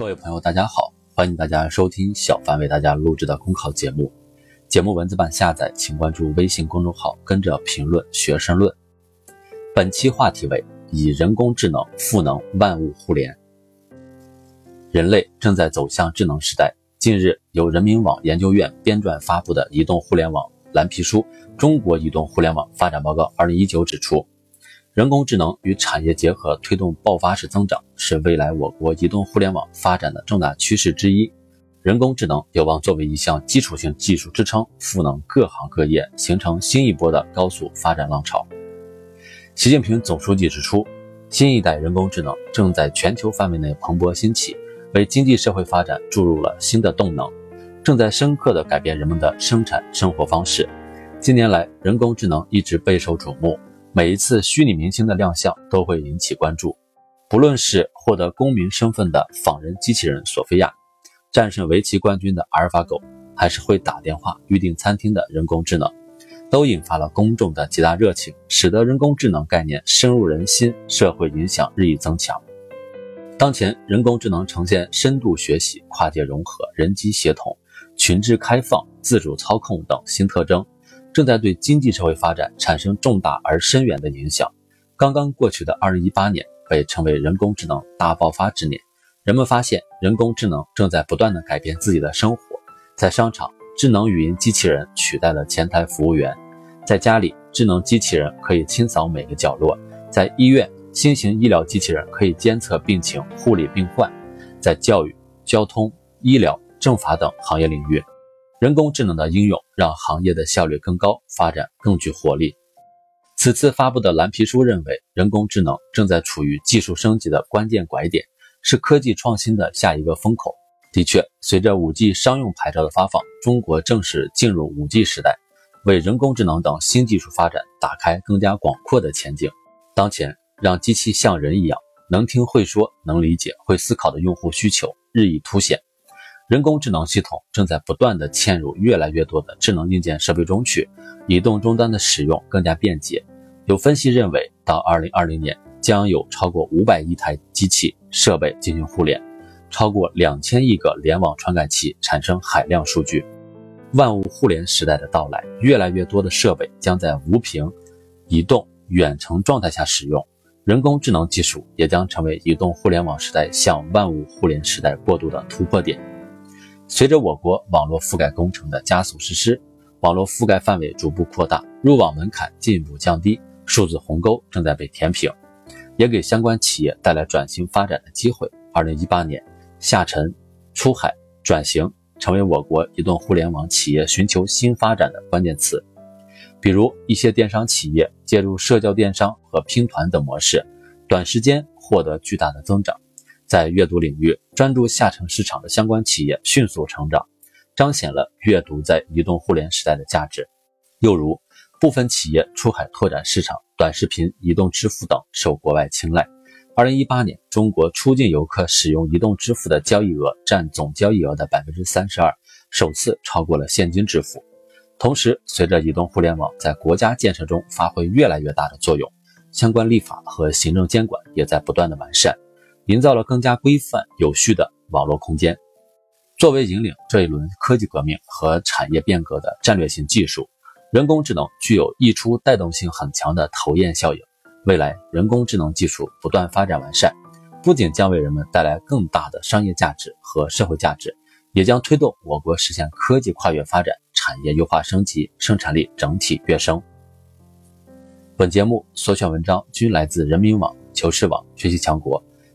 各位朋友，大家好，欢迎大家收听小凡为大家录制的公考节目。节目文字版下载，请关注微信公众号，跟着评论学申论。本期话题为以人工智能赋能万物互联。人类正在走向智能时代。近日，由人民网研究院编撰发布的《移动互联网蓝皮书：中国移动互联网发展报告（二零一九）》指出。人工智能与产业结合，推动爆发式增长，是未来我国移动互联网发展的重大趋势之一。人工智能有望作为一项基础性技术支撑，赋能各行各业，形成新一波的高速发展浪潮。习近平总书记指出，新一代人工智能正在全球范围内蓬勃兴起，为经济社会发展注入了新的动能，正在深刻地改变人们的生产生活方式。近年来，人工智能一直备受瞩目。每一次虚拟明星的亮相都会引起关注，不论是获得公民身份的仿人机器人索菲亚，战胜围棋冠军的阿尔法狗，还是会打电话预订餐厅的人工智能，都引发了公众的极大热情，使得人工智能概念深入人心，社会影响日益增强。当前，人工智能呈现深度学习、跨界融合、人机协同、群智开放、自主操控等新特征。正在对经济社会发展产生重大而深远的影响。刚刚过去的二零一八年被称为人工智能大爆发之年，人们发现人工智能正在不断的改变自己的生活。在商场，智能语音机器人取代了前台服务员；在家里，智能机器人可以清扫每个角落；在医院，新型医疗机器人可以监测病情、护理病患；在教育、交通、医疗、政法等行业领域。人工智能的应用让行业的效率更高，发展更具活力。此次发布的蓝皮书认为，人工智能正在处于技术升级的关键拐点，是科技创新的下一个风口。的确，随着 5G 商用牌照的发放，中国正式进入 5G 时代，为人工智能等新技术发展打开更加广阔的前景。当前，让机器像人一样能听会说、能理解、会思考的用户需求日益凸显。人工智能系统正在不断地嵌入越来越多的智能硬件设备中去，移动终端的使用更加便捷。有分析认为，到2020年将有超过500亿台机器设备进行互联，超过2000亿个联网传感器产生海量数据。万物互联时代的到来，越来越多的设备将在无屏、移动、远程状态下使用，人工智能技术也将成为移动互联网时代向万物互联时代过渡的突破点。随着我国网络覆盖工程的加速实施，网络覆盖范围逐步扩大，入网门槛进一步降低，数字鸿沟正在被填平，也给相关企业带来转型发展的机会。二零一八年，下沉、出海、转型成为我国移动互联网企业寻求新发展的关键词。比如，一些电商企业借助社交电商和拼团等模式，短时间获得巨大的增长。在阅读领域专注下沉市场的相关企业迅速成长，彰显了阅读在移动互联时代的价值。又如，部分企业出海拓展市场，短视频、移动支付等受国外青睐。二零一八年，中国出境游客使用移动支付的交易额占总交易额的百分之三十二，首次超过了现金支付。同时，随着移动互联网在国家建设中发挥越来越大的作用，相关立法和行政监管也在不断的完善。营造了更加规范有序的网络空间。作为引领这一轮科技革命和产业变革的战略性技术，人工智能具有溢出带动性很强的头雁效应。未来，人工智能技术不断发展完善，不仅将为人们带来更大的商业价值和社会价值，也将推动我国实现科技跨越发展、产业优化升级、生产力整体跃升。本节目所选文章均来自人民网、求是网、学习强国。